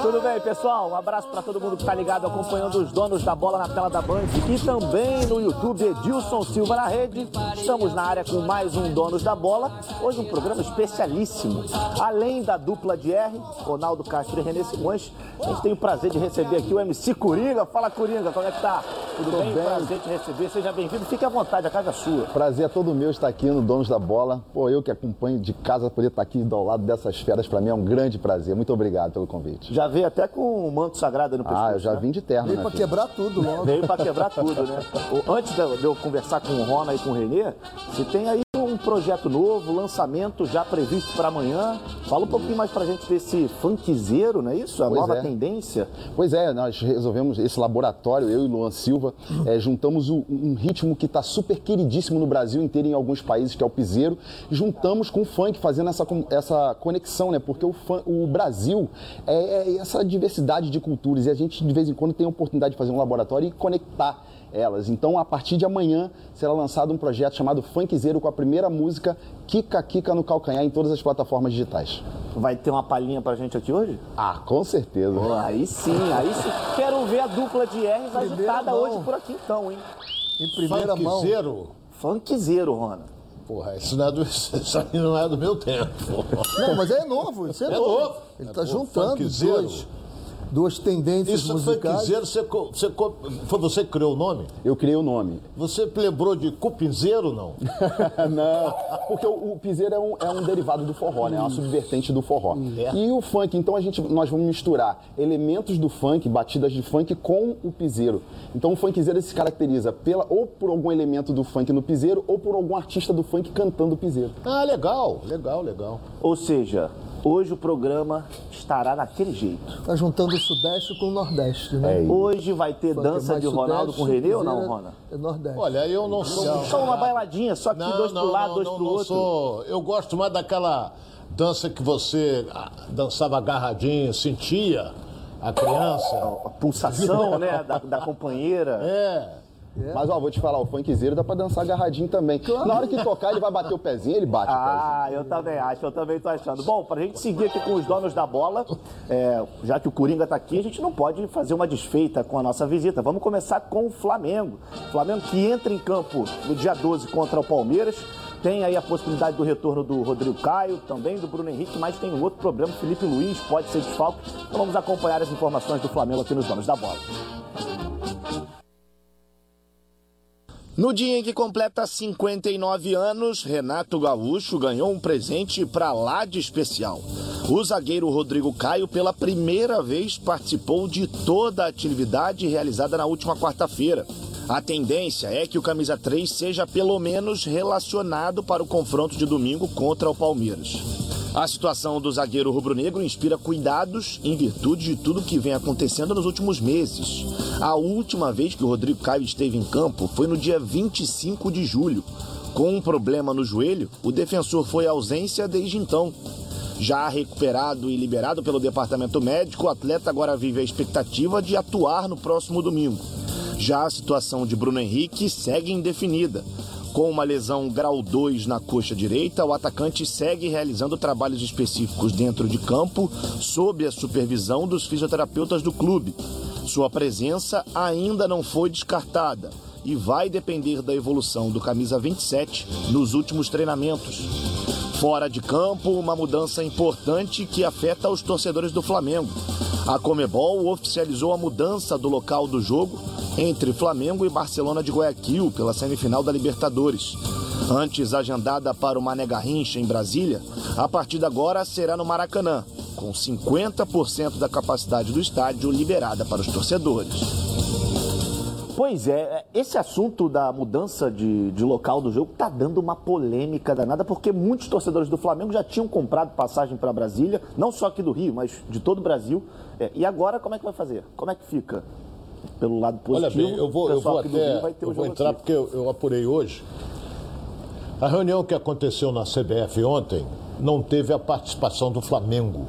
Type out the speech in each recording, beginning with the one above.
Tudo bem, pessoal? Um abraço para todo mundo que está ligado acompanhando os donos da bola na tela da Band e também no YouTube Edilson Silva na rede. Estamos na área com mais um Donos da Bola. Hoje um programa especialíssimo. Além da dupla de R, Ronaldo Castro e René Simões, a gente tem o prazer de receber aqui o MC Coringa. Fala Coringa, como é que tá? Tudo bem? bem? Prazer te receber. Seja bem-vindo. Fique à vontade, a casa é sua. Prazer é todo meu estar aqui no Donos da Bola. Pô, eu que acompanho de casa poder estar aqui ao lado dessas feras para mim é um grande prazer. Muito obrigado pelo convite. Já veio até com o manto sagrado no pescoço. Ah, eu já né? vim de terno. Veio né, pra filho? quebrar tudo logo. Veio pra quebrar tudo, né? Antes de eu- de eu conversar com o Rona e com o Renê, você tem aí um projeto novo, lançamento já previsto para amanhã. Fala um pouquinho mais pra gente desse funkzeiro, não é isso? A Pois nova é. tendência. Pois é, nós resolvemos esse laboratório, eu e Luan Silva, eh, juntamos o- um ritmo que está super queridíssimo no Brasil inteiro e em alguns países, que é o piseiro, juntamos com o funk, fazendo essa, essa conexão, né? Porque o, fun- o Brasil é, é essa diversidade de culturas e a gente de vez em quando tem a oportunidade de fazer um laboratório e conectar elas. Então, a partir de amanhã será lançado um projeto chamado Funkzeiro com a primeira música Kika Kika no Calcanhar em todas as plataformas digitais. Vai ter uma palhinha pra gente aqui hoje? Ah, com certeza. Pô, aí sim, aí sim. Quero ver a dupla de R's agitada hoje por aqui então, hein? Em primeira mão. Funkzeiro? Funkzeiro, Rona. Porra, isso, não é do, isso aí não é do meu tempo. Não, mas é novo, isso é, É novo. novo. Ele É está novo. juntando Funkzeiro. duas, duas tendências Isso musicais. funkzeiro, você, você, foi você que criou o nome? Eu criei o nome. Você lembrou de cupinzeiro, não? Não, porque o, o piseiro é um, é um derivado do forró, né? É uma subvertente do forró. É. E o funk, então a gente, nós vamos misturar elementos do funk, batidas de funk, com o piseiro. Então o funkzeiro se caracteriza pela, ou por algum elemento do funk no piseiro, ou por algum artista do funk cantando o piseiro. Ah, legal, legal, legal. Ou seja, hoje o programa estará daquele jeito. Tá juntando o Sudeste com o Nordeste, né? É. Hoje vai ter dança de Ronaldo Sudeste, com o Renê ou não, Rona? É Nordeste. Olha, eu não sou. Só uma bailadinha, só que dois pro lado, dois não, pro não outro. sou. Eu gosto mais daquela dança que você ah, dançava agarradinho, sentia a criança. A pulsação, né, da, da companheira. É. Mas ó, vou te falar, o funkzeiro dá pra dançar agarradinho também. Na hora que tocar, ele vai bater o pezinho, ele bate o. Ah, eu também acho, eu também tô achando. Bom, pra gente seguir aqui com os donos da bola, é, já que o Coringa tá aqui, a gente não pode fazer uma desfeita com a nossa visita. Vamos começar com o Flamengo. Flamengo que entra em campo no dia 12 contra o Palmeiras. Tem aí a possibilidade do retorno do Rodrigo Caio, também do Bruno Henrique, mas tem um outro problema, o Felipe Luiz pode ser desfalque. Então vamos acompanhar as informações do Flamengo aqui nos donos da bola. No dia em que completa 59 anos, Renato Gaúcho ganhou um presente para lá de especial. O zagueiro Rodrigo Caio, pela primeira vez, participou de toda a atividade realizada na última quarta-feira. A tendência é que o camisa 3 seja pelo menos relacionado para o confronto de domingo contra o Palmeiras. A situação do zagueiro rubro-negro inspira cuidados em virtude de tudo que vem acontecendo nos últimos meses. A última vez que o Rodrigo Caio esteve em campo foi no dia 25 de julho. Com um problema no joelho, o defensor foi à ausência desde então. Já recuperado e liberado pelo departamento médico, o atleta agora vive a expectativa de atuar no próximo domingo. Já a situação de Bruno Henrique segue indefinida. Com uma lesão grau 2 na coxa direita, o atacante segue realizando trabalhos específicos dentro de campo, sob a supervisão dos fisioterapeutas do clube. Sua presença ainda não foi descartada e vai depender da evolução do camisa 27 nos últimos treinamentos. Fora de campo, uma mudança importante que afeta os torcedores do Flamengo. A Comebol oficializou a mudança do local do jogo entre Flamengo e Barcelona de Guayaquil pela semifinal da Libertadores. Antes agendada para o Mané Garrincha em Brasília, a partida agora será no Maracanã, com 50% da capacidade do estádio liberada para os torcedores. Pois é, esse assunto da mudança de, de local do jogo tá dando uma polêmica danada, porque muitos torcedores do Flamengo já tinham comprado passagem para Brasília, não só aqui do Rio, mas de todo o Brasil. É, e agora como é que vai fazer? Como é que fica? Pelo lado Olha positivo, bem, eu vou, eu vou até. vai ter Eu vou entrar aqui. porque eu, eu apurei hoje. A reunião que aconteceu na CBF ontem não teve a participação do Flamengo.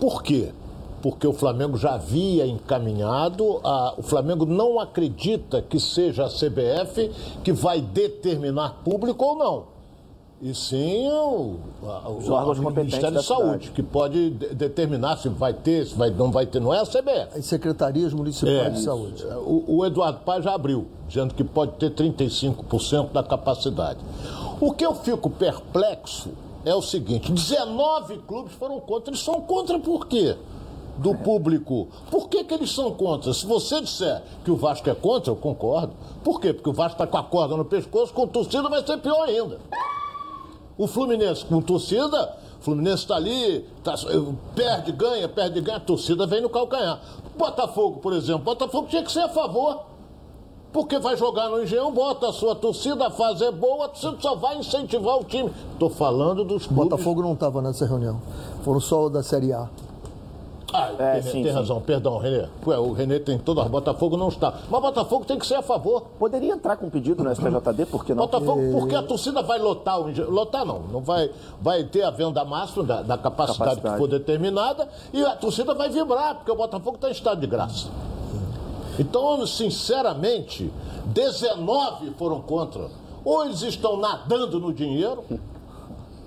Por quê? Porque o Flamengo já havia encaminhado, a- o Flamengo não acredita que seja a CBF que vai determinar público ou não. E sim o, a- Os órgãos o competentes Ministério da da Saúde, cidade. que pode de- determinar se vai ter, se vai, não vai ter. Não é a CBF. As secretarias municipais É, de saúde. O, o Eduardo Paz já abriu, dizendo que pode ter 35% da capacidade. O que eu fico perplexo é o seguinte: 19 clubes foram contra. Eles são contra por quê? Do público. Por que, que eles são contra? Se você disser que o Vasco é contra, eu concordo. Por quê? Porque o Vasco está com a corda no pescoço, com torcida vai ser pior ainda. O Fluminense com torcida, o Fluminense está ali, tá- perde, ganha, perde, ganha, a torcida vem no calcanhar. Botafogo, por exemplo, Botafogo tinha que ser a favor. Porque vai jogar no Engenhão, bota a sua torcida, a fase é boa, a torcida só vai incentivar o time. Estou falando dos clubes. Botafogo não estava nessa reunião. Foram só o da Série A. Ah, É, tem, sim, tem sim. razão, perdão, Renê. Ué, o Renê tem toda. Botafogo não está. Mas Botafogo tem que ser a favor. Poderia entrar com pedido no STJD, por que não? Botafogo, porque a torcida vai lotar o. Lotar não, não vai, vai ter a venda máxima da, da capacidade, Capacidade. que for determinada e a torcida vai vibrar, porque o Botafogo está em estado de graça. Então, sinceramente, 19 foram contra. Ou eles estão nadando no dinheiro,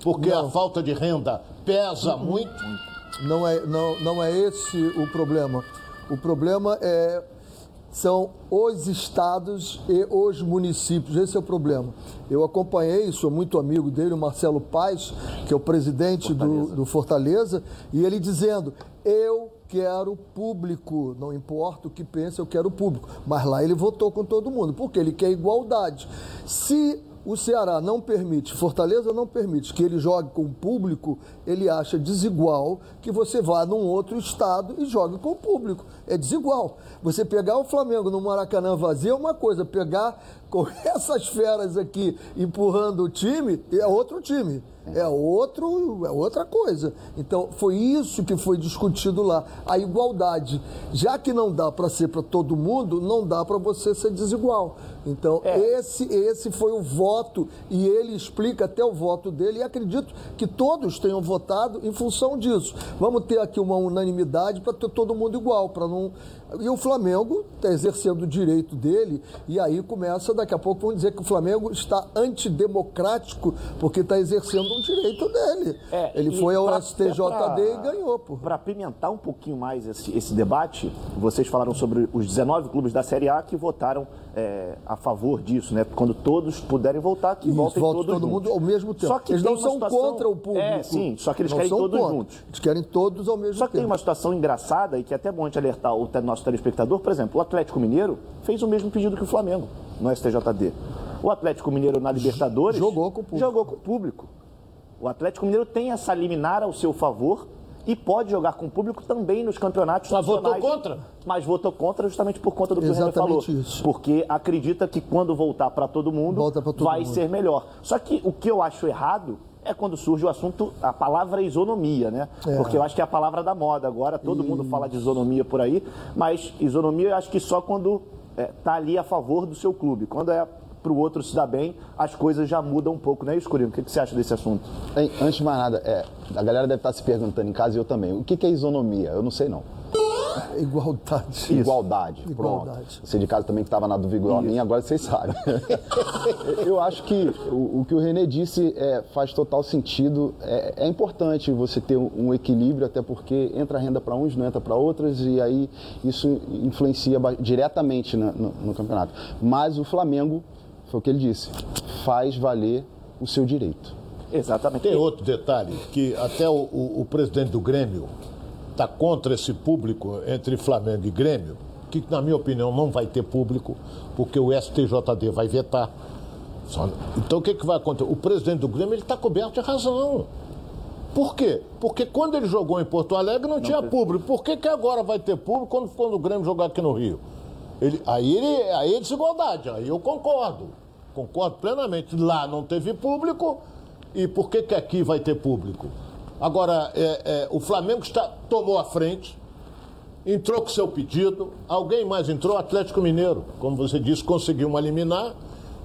porque a falta de renda pesa muito. Não é, não, não é esse o problema. O problema é, são os estados e os municípios. Esse é o problema. Eu acompanhei, sou muito amigo dele, o Marcelo Paes, que é o presidente do, do Fortaleza, e ele dizendo: Eu quero público, não importa o que pense, eu quero público. Mas lá ele votou com todo mundo, porque ele quer igualdade. Se o Ceará não permite, Fortaleza não permite que ele jogue com o público, ele acha desigual que você vá num outro estado e jogue com o público. É desigual. Você pegar o Flamengo no Maracanã vazio é uma coisa, pegar com essas feras aqui empurrando o time é outro time. É outro, é outra coisa. Então, foi isso que foi discutido lá, a igualdade. Já que não dá para ser para todo mundo, não dá para você ser desigual. Então, esse, esse foi o voto e ele explica até o voto dele e acredito que todos tenham votado em função disso. Vamos ter aqui uma unanimidade para ter todo mundo igual, para não yeah e o Flamengo está exercendo o direito dele, e aí começa, daqui a pouco, vão dizer que o Flamengo está antidemocrático porque está exercendo um direito dele. É, Ele foi ao pra- STJD pra- e ganhou, pô. Para apimentar um pouquinho mais esse, esse debate, vocês falaram sobre os 19 clubes da Série A que votaram é, a favor disso, né? Quando todos puderem voltar, que Isso, voltem volte todos todo mundo juntos. ao mesmo tempo. Só que eles não são situação- contra o público. É, sim, só que eles Não querem todos contra. juntos. Eles querem todos ao mesmo Só que tempo. tem uma situação engraçada e que é até bom a gente alertar o te- nosso telespectador. Por exemplo, o Atlético Mineiro fez o mesmo pedido que o Flamengo no STJD. O Atlético Mineiro na Libertadores Jogou com o público. Jogou com o público. O Atlético Mineiro tem essa liminar ao seu favor e pode jogar com o público também nos campeonatos Mas votou contra? Mas votou contra justamente por conta do que o Renan falou. Exatamente isso. Porque acredita que quando voltar para todo mundo, todo vai mundo. ser melhor. Só que o que eu acho errado é quando surge o assunto, a palavra isonomia, né? É. Porque eu acho que é a palavra da moda agora, todo mundo fala de isonomia por aí, mas isonomia eu acho que só quando é, tá ali a favor do seu clube. Quando é pro outro se dar bem, as coisas já mudam um pouco, né, Escurinho? O que, que você acha desse assunto? Antes de mais nada, é, a galera deve estar se perguntando em casa e eu também. O que, que é isonomia? Eu não sei não. Igualdade. Igualdade. Igualdade. Pronto. Você de casa também que estava na dúvida igual a mim, agora vocês sabem. eu acho que o, o que o Renê disse é, faz total sentido. É, é importante você ter um, um equilíbrio, até porque entra renda para uns, não entra para outras, e aí isso influencia diretamente na- no, no campeonato. Mas o Flamengo, foi o que ele disse, faz valer o seu direito. Exatamente. Tem outro detalhe, que até o, o- o presidente do Grêmio está contra esse público entre Flamengo e Grêmio, que na minha opinião não vai ter público, porque o STJD vai vetar. Então o que, que vai acontecer? O presidente do Grêmio está coberto de razão. Por quê? Porque quando ele jogou em Porto Alegre não, tinha público. Por que, que agora vai ter público quando for no Grêmio jogar aqui no Rio? Ele- aí, ele, aí é desigualdade, aí eu concordo. Concordo plenamente. Lá não teve público, e por que, que aqui vai ter público? Agora, é, é, o Flamengo está, tomou a frente, entrou com seu pedido, alguém mais entrou, Atlético Mineiro, como você disse, conseguiu uma liminar,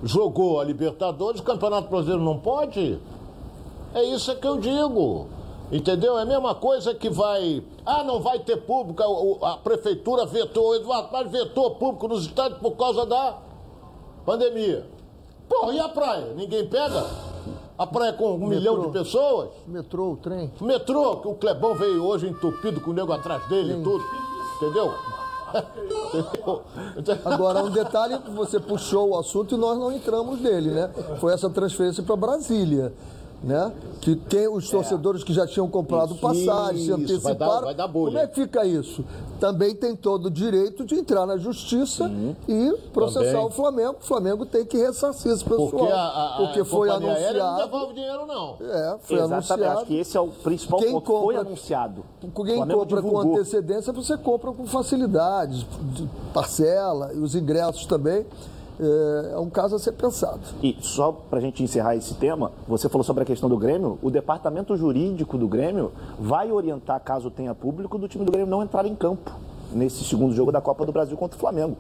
jogou a Libertadores, o Campeonato Brasileiro não pode? É isso que eu digo. Entendeu? É a mesma coisa que vai. Ah, não vai ter público. A, a prefeitura vetou, o Eduardo Paz vetou público nos estádios por causa da pandemia. Pô, e a praia? Ninguém pega? A praia com um milhão de pessoas? Metrô, o trem. O metrô, que o Clebão veio hoje entupido com o nego atrás dele e tudo. Entendeu? Entendeu? Agora, um detalhe, você puxou o assunto e nós não entramos nele, né? Foi essa transferência para Brasília. Né? Que tem os torcedores que já tinham comprado Isso, passagem, se isso, vai anteciparam. dar- vai dar bolha. Como é que fica isso? Também tem todo o direito de entrar na justiça e processar Também. o Flamengo. O Flamengo tem que ressarcir esse pessoal. Porque a, a, a porque foi companhia aérea não anunciado. devolve dinheiro, não. É, foi Exatamente, anunciado. acho que esse é o principal Quem ponto. Foi compra- anunciado. O Quem Flamengo compra com divulgou. antecedência, você compra com facilidade, de- parcela, e os ingressos também. É, é um caso a ser pensado. E só para a gente encerrar esse tema, você falou sobre a questão do Grêmio. O departamento jurídico do Grêmio vai orientar, caso tenha público, do time do Grêmio não entrar em campo nesse segundo jogo da Copa do Brasil contra o Flamengo.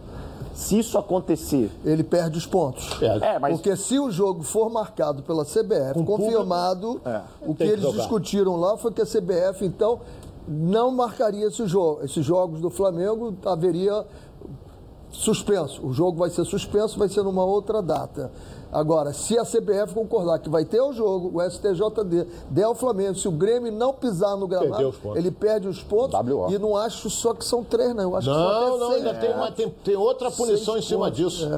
Se isso acontecer, Ele perde os pontos. é, mas Porque se o jogo for marcado pela CBF, confirmado, É. o que que eles jogar. discutiram lá foi que a CBF, então, não marcaria esse jogo. Esses jogos do Flamengo haveria suspenso. O jogo vai ser suspenso, vai ser numa outra data. Agora, se a CBF concordar que vai ter o jogo, o STJD der ao Flamengo, se o Grêmio não pisar no gramado, ele perde os pontos. WO. E não acho só que são três, não. Eu acho que são Não, não, seis. ainda tem, uma, tem, tem outra punição Seis em cima pontos. disso.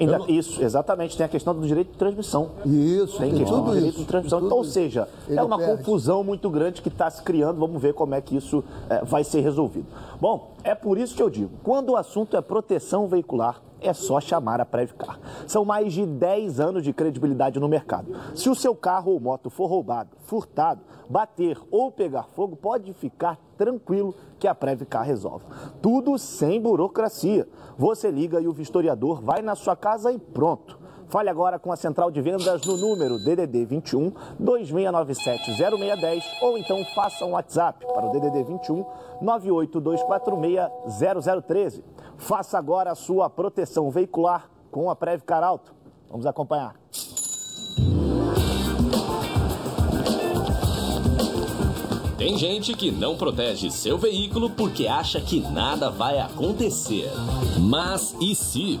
ainda, isso, exatamente, tem a questão do direito de transmissão. Isso, Tem tem, questão do tudo direito isso. de transmissão. tem Então, ou seja, é uma perde. confusão muito grande que está se criando. Vamos ver como é que isso eh, vai ser resolvido. Bom, é por isso que eu digo: quando o assunto é proteção veicular, é só chamar a Previcar. São mais de 10 anos de credibilidade no mercado. Se o seu carro ou moto for roubado, furtado, bater ou pegar fogo, pode ficar tranquilo que a Previcar resolve. Tudo sem burocracia. Você liga e o vistoriador vai na sua casa e pronto. Fale agora com a central de vendas no número DDD 21 2697 0610 ou então faça um WhatsApp para o DDD 21 98246 0013. Faça agora a sua proteção veicular com a Previcar Alto. Vamos acompanhar. Tem gente que não protege seu veículo porque acha que nada vai acontecer. Mas e se?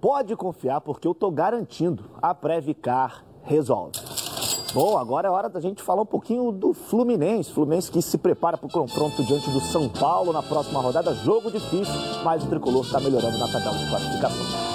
Pode confiar porque eu tô garantindo, a Previcar resolve. Bom, agora é hora da gente falar um pouquinho do Fluminense. Fluminense que se prepara para o confronto diante do São Paulo na próxima rodada. Jogo difícil, mas o tricolor está melhorando na tabela de classificação.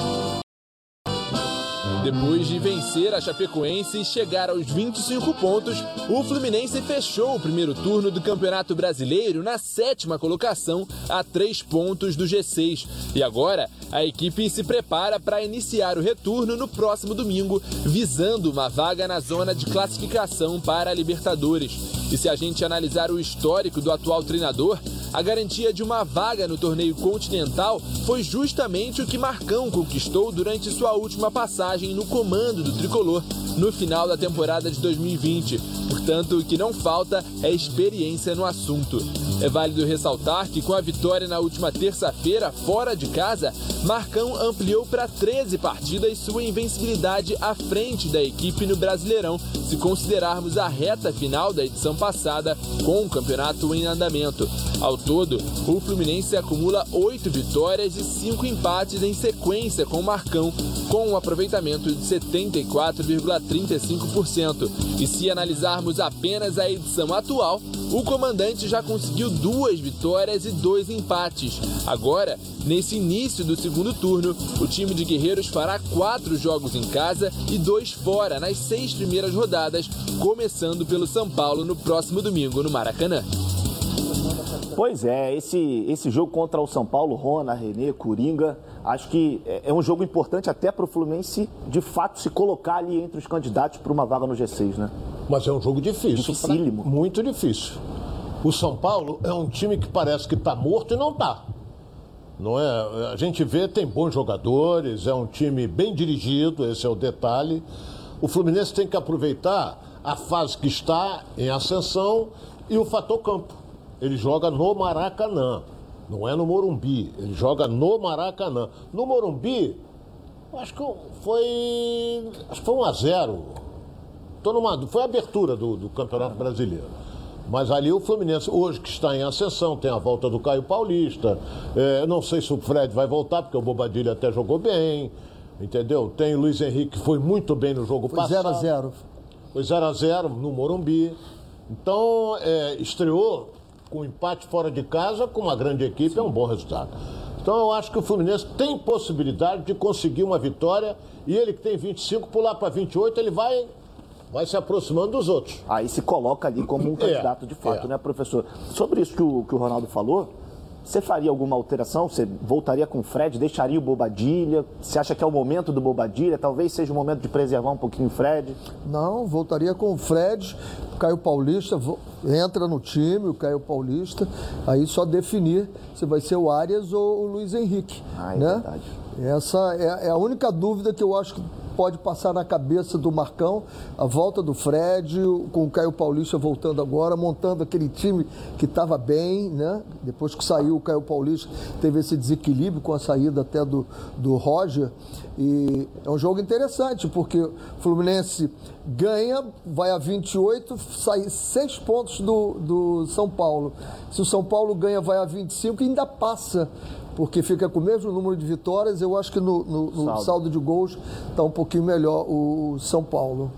Depois de vencer a Chapecoense e chegar aos 25 pontos, o Fluminense fechou o primeiro turno do Campeonato Brasileiro na sétima colocação, a três pontos do G6. E agora, a equipe se prepara para iniciar o retorno no próximo domingo, visando uma vaga na zona de classificação para a Libertadores. E se a gente analisar o histórico do atual treinador, a garantia de uma vaga no torneio continental foi justamente o que Marcão conquistou durante sua última passagem no comando do tricolor no final da temporada de 2020. Portanto, o que não falta é experiência no assunto. É válido ressaltar que com a vitória na última terça-feira fora de casa, Marcão ampliou para 13 partidas sua invencibilidade à frente da equipe no Brasileirão, se considerarmos a reta final da edição passada com o campeonato em andamento. Ao todo, o Fluminense acumula 8 vitórias e 5 empates em sequência com o Marcão, com um aproveitamento de 74,35%. E se analisarmos apenas a edição atual, o comandante já conseguiu duas vitórias e dois empates. Agora, nesse início do segundo turno, o time de Guerreiros fará quatro jogos em casa e dois fora nas seis primeiras rodadas, começando pelo São Paulo no próximo domingo no Maracanã. Pois é, esse, esse jogo contra o São Paulo, Rona, Renê, Coringa, acho que é, é um jogo importante até para o Fluminense, de fato, se colocar ali entre os candidatos para uma vaga no G6, né? Mas é um jogo difícil. Dificílimo. pra- Muito difícil. O São Paulo é um time que parece que está morto e não está. Não é? A gente vê, tem bons jogadores, é um time bem dirigido, esse é o detalhe. O Fluminense tem que aproveitar a fase que está em ascensão e o fator campo. Ele joga no Maracanã, não é no Morumbi, ele joga no Maracanã. No Morumbi, acho que foi. Acho que foi 1 a 0 Tô numa, foi a abertura do, do Campeonato Brasileiro. Mas ali o Fluminense, hoje que está em ascensão, tem a volta do Caio Paulista. É, não sei se o Fred vai voltar, porque o Bobadilha até jogou bem. Entendeu? Tem o Luiz Henrique, que foi muito bem no jogo Foi passado. 0x0. Foi 0x0 no Morumbi. Então, é, estreou com empate fora de casa, com uma grande equipe, é um bom resultado. Então, eu acho que o Fluminense tem possibilidade de conseguir uma vitória. E ele que tem 25, pular para 28, ele vai, vai se aproximando dos outros. Aí se coloca ali como um É, candidato de fato, é. né, professor? Sobre isso que o, que o Ronaldo falou, você faria alguma alteração? Você voltaria com o Fred, deixaria o Bobadilha? Você acha que é o momento do Bobadilha? Talvez seja o momento de preservar um pouquinho o Fred? Não, voltaria com o Fred, o Caio Paulista entra no time, o Caio Paulista, aí só definir se vai ser o Arias ou o Luiz Henrique. Ah, é né? verdade. Essa é, é a única dúvida que eu acho que pode passar na cabeça do Marcão, a volta do Fred, com o Caio Paulista voltando agora, montando aquele time que estava bem, né? Depois que saiu o Caio Paulista, teve esse desequilíbrio com a saída até do, do Roger. E é um jogo interessante, porque o Fluminense ganha, vai a 28, sai 6 pontos do, do São Paulo. Se o São Paulo ganha, vai a 25 e ainda passa, porque fica com o mesmo número de vitórias. Eu acho que no, no- no Saldo. saldo. de gols está um pouquinho melhor o São Paulo.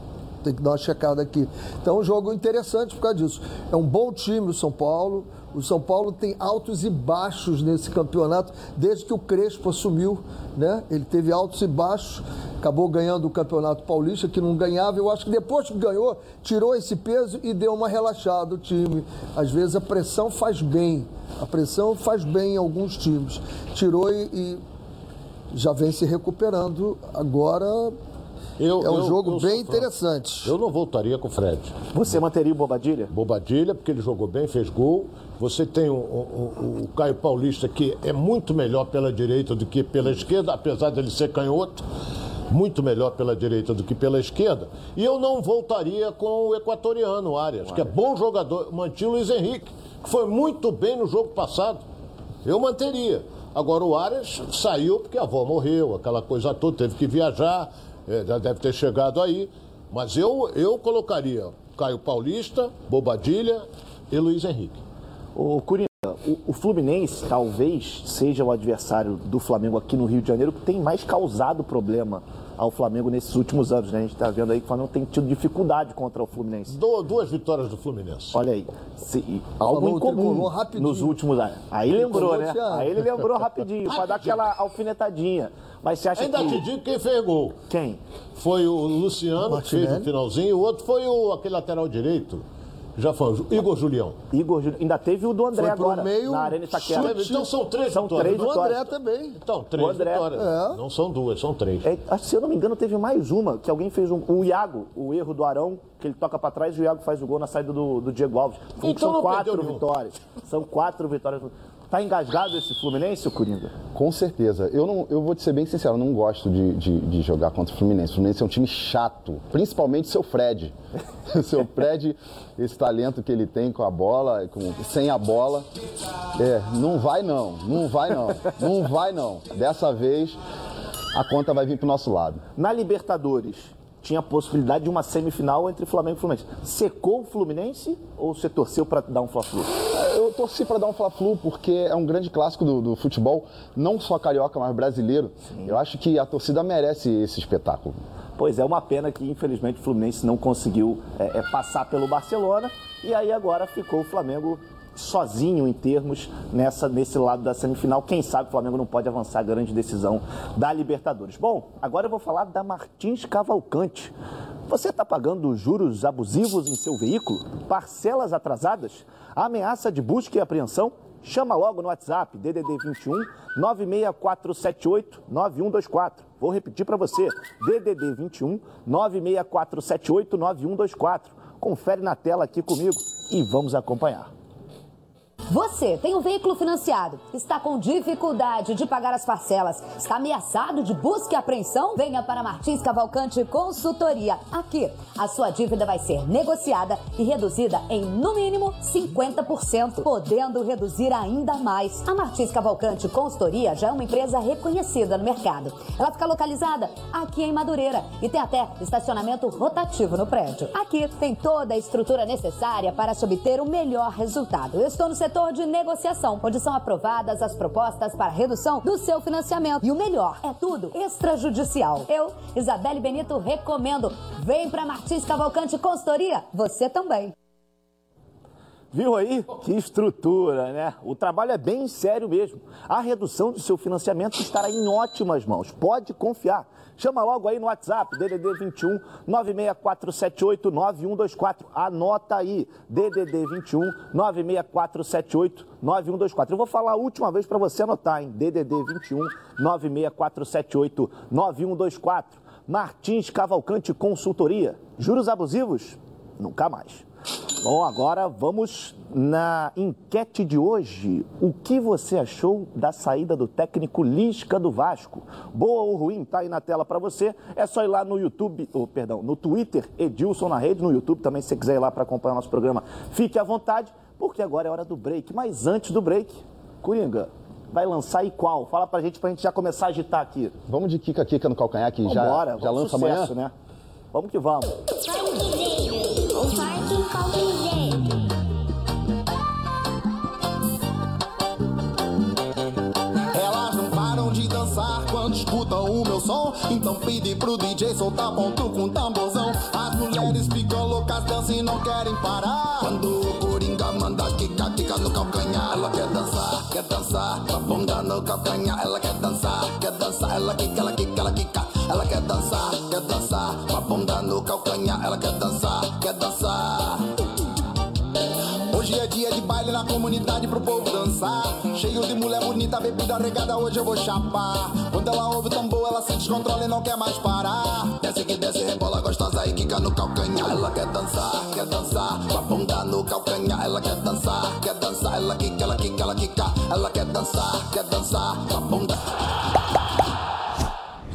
Tem que dar uma checada aqui. Então, é um jogo interessante por causa disso. É um bom time o São Paulo. O São Paulo tem altos e baixos nesse campeonato, desde que o Crespo assumiu, né? Ele teve altos e baixos, acabou ganhando o Campeonato Paulista, que não ganhava. Eu acho que depois que ganhou, tirou esse peso e deu uma relaxada o time. Às vezes a pressão faz bem. A pressão faz bem em alguns times. Tirou e, e já vem se recuperando. Agora Eu- é um eu- jogo eu bem interessante. Eu não voltaria com o Fred. Você manteria o Bobadilha? Bobadilha, porque ele jogou bem, fez gol. Você tem o, o- o- Caio Paulista, que é muito melhor pela direita do que pela esquerda, apesar dele ser canhoto. Muito melhor pela direita do que pela esquerda. E eu não voltaria com o equatoriano, Arias, que é bom jogador. Mantinha o Luiz Henrique, que foi muito bem no jogo passado. Eu manteria. Agora o Arias saiu porque a avó morreu, aquela coisa toda, teve que viajar, eh, já deve ter chegado aí. Mas eu, eu colocaria Caio Paulista, Bobadilha e Luiz Henrique. O Coringa, o, o Fluminense talvez seja o adversário do Flamengo aqui no Rio de Janeiro que tem mais causado problema ao Flamengo nesses últimos anos. Né? A gente está vendo aí que o Flamengo tem tido dificuldade contra o Fluminense. Du- duas vitórias do Fluminense. Olha aí, se- algo o incomum nos últimos anos. Aí lembrou, né? Aí ele lembrou rapidinho, para dar aquela alfinetadinha. Mas você acha Ainda te que... digo quem fez gol. Quem? Foi o Luciano, que fez no finalzinho, o outro foi o, aquele lateral direito. Já foi, Igor Julião. Igor Júnior. Ainda teve o do André Foi agora, meio, na Arena Itaquera. chute. Então são três São vitórias. três Do vitórias. André também. Então, três André. vitórias. É. Não são duas, são três. É, que, se eu não me engano, teve mais uma, que alguém fez um. O Iago, o erro do Arão, que ele toca pra trás e o Iago faz o gol na saída do, do Diego Alves. Então são quatro vitórias. São quatro vitórias. Tá engasgado esse Fluminense, Coringa? Com certeza. Eu, não, eu vou te ser bem sincero, eu não gosto de, de, de jogar contra o Fluminense. O Fluminense é um time chato, principalmente seu Fred. seu Fred, esse talento que ele tem com a bola, com, sem a bola. É, não vai não, não vai não, não vai não. Dessa vez a conta vai vir pro nosso lado. Na Libertadores, tinha a possibilidade de uma semifinal entre Flamengo e Fluminense. Secou o Fluminense ou você torceu pra dar um Fla-Flu? Eu torci para dar um Fla-Flu porque é um grande clássico do, do futebol, não só carioca, mas brasileiro. Eu acho que a torcida merece esse espetáculo. Pois é, uma pena que infelizmente o Fluminense não conseguiu é, é, passar pelo Barcelona e aí agora ficou o Flamengo sozinho em termos nessa, nesse lado da semifinal. Quem sabe o Flamengo não pode avançar a grande decisão da Libertadores. Bom, agora eu vou falar da Martins Cavalcante. Você está pagando juros abusivos em seu veículo? Parcelas atrasadas? Ameaça de busca e apreensão? Chama logo no WhatsApp DDD 21 96478 9124. Vou repetir para você. DDD 21 96478 9124. Confere na tela aqui comigo e vamos acompanhar. Você tem um veículo financiado, está com dificuldade de pagar as parcelas, está ameaçado de busca e apreensão? Venha para Martins Cavalcante Consultoria. Aqui, a sua dívida vai ser negociada e reduzida em no mínimo 50%, podendo reduzir ainda mais. A Martins Cavalcante Consultoria já é uma empresa reconhecida no mercado. Ela fica localizada aqui em Madureira e tem até estacionamento rotativo no prédio. Aqui tem toda a estrutura necessária para se obter o melhor resultado. Eu estou no setor setor de negociação, onde são aprovadas as propostas para redução do seu financiamento. E o melhor, é tudo extrajudicial. Eu, Isabelle Benito, recomendo. Vem para Martins Cavalcante Consultoria, você também. Viu aí? Que estrutura, né? O trabalho é bem sério mesmo. A redução do seu financiamento estará em ótimas mãos. Pode confiar. Chama logo aí no WhatsApp, DDD 21 96478 9124. Anota aí, DDD 21 96478 9124. Eu vou falar a última vez para você anotar, hein? DDD 21 96478 9124. Martins Cavalcante Consultoria. Juros abusivos? Nunca mais. Bom, agora vamos na enquete de hoje. O que você achou da saída do técnico Lisca do Vasco? Boa ou ruim? Tá aí na tela para você. É só ir lá no YouTube, oh, perdão, no Twitter, Edilson na rede, no YouTube também, se você quiser ir lá para acompanhar nosso programa, fique à vontade, porque agora é hora do break. Mas antes do break, Coringa, vai lançar e qual? Fala pra gente, pra gente já começar a agitar aqui. Vamos de Kika Kika no calcanhar que já, Vambora, já lança sucesso, amanhã? né? Vamos que vamos. O. Elas não param de dançar quando escutam o meu som. Então pede pro DJ soltar ponto com tamborzão. As mulheres ficam loucas, dançam e não querem parar. Quando o Coringa manda quica, quica no calcanhar. Ela quer dançar, quer dançar, a bunda no calcanhar. Ela quer dançar, quer dançar, ela quica, ela quica, ela quica. Ela quer dançar, quer dançar, com a bunda no calcanhar. Ela quer dançar, quer dançar. Hoje é dia de baile na comunidade pro povo dançar. Cheio de mulher bonita, bebida regada, hoje eu vou chapar. Quando ela ouve o tambor, ela se descontrola e não quer mais parar. Desce que desce, rebola gostosa e quica no calcanhar. Ela quer dançar, quer dançar, com a bunda no calcanhar. Ela quer dançar, quer dançar, ela quica, ela quica, ela quica. Ela quer dançar, quer dançar, com a bunda.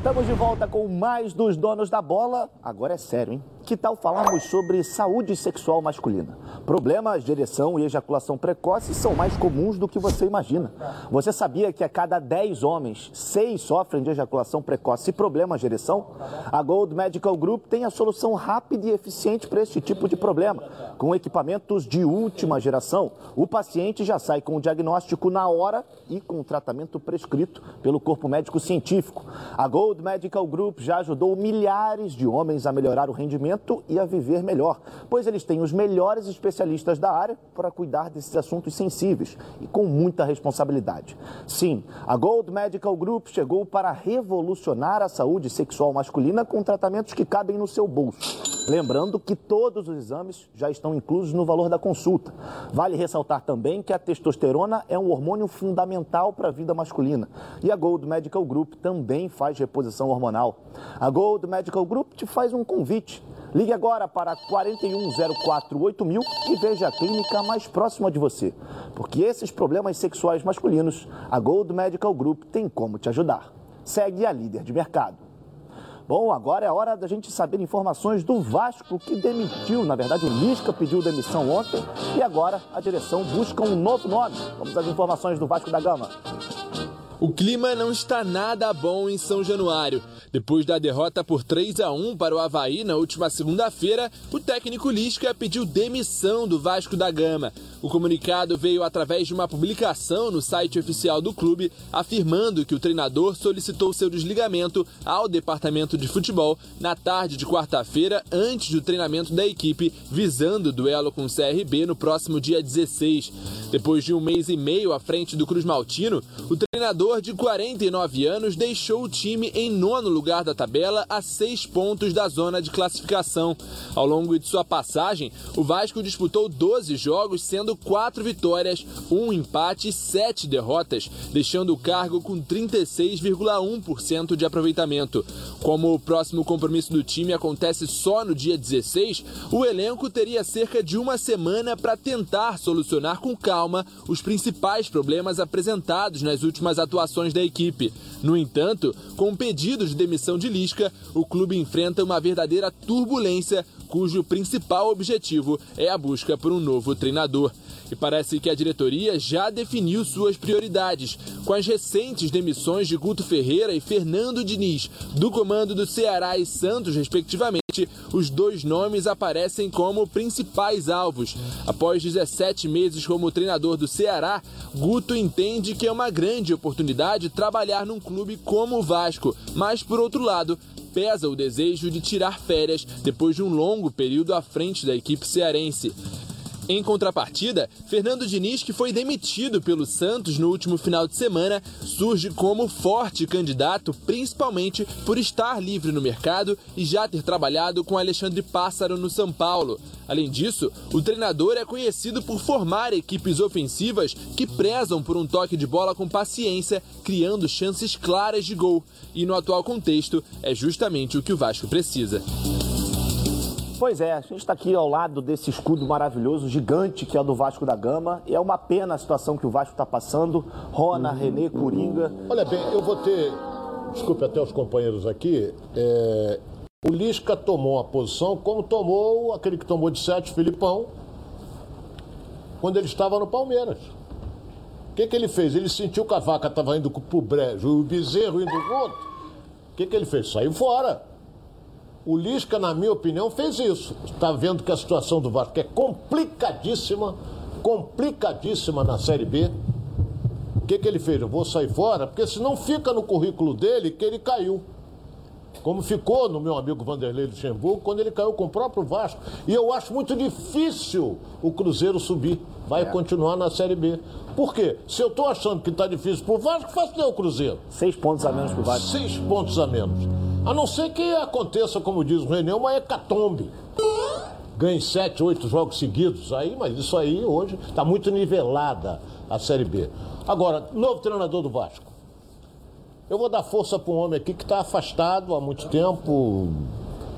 Estamos de volta com mais dos donos da bola. Agora é sério, hein? Que tal falarmos sobre saúde sexual masculina? Problemas de ereção e ejaculação precoce são mais comuns do que você imagina. Você sabia que a cada 10 homens, 6 sofrem de ejaculação precoce e problemas de ereção? A Gold Medical Group tem a solução rápida e eficiente para este tipo de problema. Com equipamentos de última geração, o paciente já sai com o diagnóstico na hora e com o tratamento prescrito pelo corpo médico científico. A Gold Medical Group já ajudou milhares de homens a melhorar o rendimento e a viver melhor, pois eles têm os melhores especialistas da área para cuidar desses assuntos sensíveis e com muita responsabilidade. Sim, a Gold Medical Group chegou para revolucionar a saúde sexual masculina com tratamentos que cabem no seu bolso. Lembrando que todos os exames já estão inclusos no valor da consulta. Vale ressaltar também que a testosterona é um hormônio fundamental para a vida masculina e a Gold Medical Group também faz reposição hormonal. A Gold Medical Group te faz um convite. Ligue agora para 41048000 e veja a clínica mais próxima de você, porque esses problemas sexuais masculinos, a Gold Medical Group tem como te ajudar. Segue a líder de mercado. Bom, agora é hora da gente saber informações do Vasco que demitiu. Na verdade, o Lisca pediu demissão ontem e agora a direção busca um novo nome. Vamos às informações do Vasco da Gama. O clima não está nada bom em São Januário. Depois da derrota por 3 a 1 para o Havaí na última segunda-feira, o técnico Lisca pediu demissão do Vasco da Gama. O comunicado veio através de uma publicação no site oficial do clube, afirmando que o treinador solicitou seu desligamento ao departamento de futebol na tarde de quarta-feira, antes do treinamento da equipe, visando o duelo com o CRB no próximo dia 16. Depois de um mês e meio à frente do Cruz Maltino, o treinador de 49 anos deixou o time em nono lugar da tabela a seis pontos da zona de classificação. Ao longo de sua passagem, o Vasco disputou 12 jogos, sendo quatro vitórias, um empate e sete derrotas, deixando o cargo com 36,1% de aproveitamento. Como o próximo compromisso do time acontece só no dia 16, o elenco teria cerca de uma semana para tentar solucionar com calma os principais problemas apresentados nas últimas atuações da equipe. No entanto, com pedidos de demissão de Lisca, o clube enfrenta uma verdadeira turbulência cujo principal objetivo é a busca por um novo treinador. E parece que a diretoria já definiu suas prioridades, com as recentes demissões de Guto Ferreira e Fernando Diniz, do comando do Ceará e Santos, respectivamente, os dois nomes aparecem como principais alvos. Após 17 meses como treinador do Ceará, Guto entende que é uma grande oportunidade trabalhar num clube como o Vasco, mas por outro lado, pesa o desejo de tirar férias depois de um longo período à frente da equipe cearense. Em contrapartida, Fernando Diniz, que foi demitido pelo Santos no último final de semana, surge como forte candidato, principalmente por estar livre no mercado e já ter trabalhado com Alexandre Pássaro no São Paulo. Além disso, o treinador é conhecido por formar equipes ofensivas que prezam por um toque de bola com paciência, criando chances claras de gol. E no atual contexto, é justamente o que o Vasco precisa. Pois é, a gente está aqui ao lado desse escudo maravilhoso, gigante, que é o do Vasco da Gama. E é uma pena a situação que o Vasco está passando. Rona, Renê, Coringa. Olha bem, eu vou ter. Desculpe até os companheiros aqui. é, O Lisca tomou uma posição como tomou aquele que tomou de sete, Filipão, quando ele estava no Palmeiras. O que, que ele fez? Ele sentiu que a vaca estava indo pro brejo, o bezerro indo junto. O que, que ele fez? Saiu fora. O Lisca, na minha opinião, fez isso. Está vendo que a situação do Vasco é complicadíssima, complicadíssima na Série B. O que, que ele fez? Eu vou sair fora, porque senão fica no currículo dele que ele caiu. Como ficou no meu amigo Vanderlei Luxemburgo, quando ele caiu com o próprio Vasco. E eu acho muito difícil o Cruzeiro subir. Vai continuar na Série B. Por quê? Se eu estou achando que está difícil pro Vasco, faço o Cruzeiro. Seis pontos a menos pro Vasco. Seis pontos a menos. A não ser que aconteça, como diz o René, uma hecatombe. Ganhe sete, oito jogos seguidos. Aí, mas isso aí hoje está muito nivelada a Série B. Agora, novo treinador do Vasco. Eu vou dar força para um homem aqui que está afastado há muito tempo,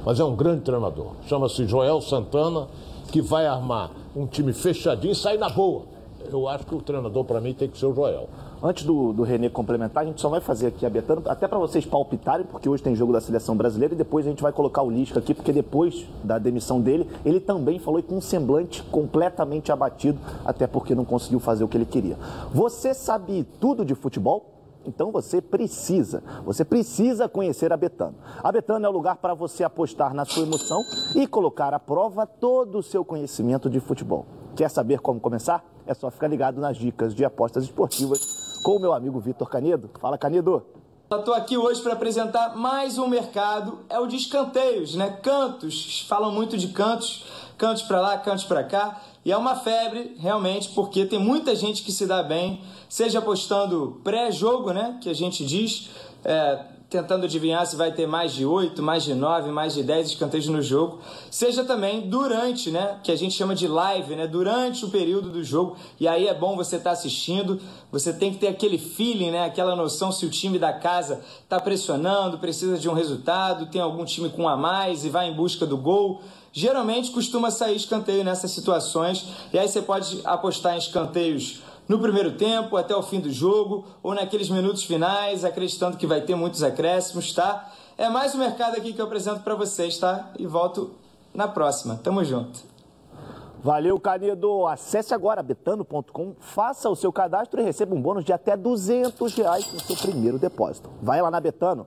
mas é um grande treinador. Chama-se Joel Santana, que vai armar um time fechadinho e sair na boa. Eu acho que o treinador, para mim, tem que ser o Joel. Antes do, do Renê complementar, a gente só vai fazer aqui a Betano, até para vocês palpitarem, porque hoje tem jogo da seleção brasileira e depois a gente vai colocar o Lisca aqui, porque depois da demissão dele, ele também falou com um semblante completamente abatido, até porque não conseguiu fazer o que ele queria. Você sabe tudo de futebol? Então você precisa, você precisa conhecer a Betano. A Betano é o lugar para você apostar na sua emoção e colocar à prova todo o seu conhecimento de futebol. Quer saber como começar? É só ficar ligado nas dicas de apostas esportivas com o meu amigo Vitor Canedo. Fala, Canedo! Estou aqui hoje para apresentar mais um mercado, é o de escanteios, né? Cantos, falam muito de cantos, cantos para lá, cantos para cá. E é uma febre, realmente, porque tem muita gente que se dá bem, seja apostando pré-jogo, né? Que a gente diz, é, tentando adivinhar se vai ter mais de 8, mais de 9, mais de 10 escanteios no jogo, seja também durante, né? Que a gente chama de live, né? Durante o período do jogo. E aí é bom você estar assistindo, você tem que ter aquele feeling, né? Aquela noção se o time da casa está pressionando, precisa de um resultado, tem algum time com um a mais e vai em busca do gol. Geralmente costuma sair escanteio nessas situações, e aí você pode apostar em escanteios no primeiro tempo, até o fim do jogo, ou naqueles minutos finais, acreditando que vai ter muitos acréscimos, tá? É mais um mercado aqui que eu apresento para vocês, tá? E volto na próxima. Tamo junto. Valeu, Canedo. Acesse agora betano.com, faça o seu cadastro e receba um bônus de até 200 reais no seu primeiro depósito. Vai lá na Betano.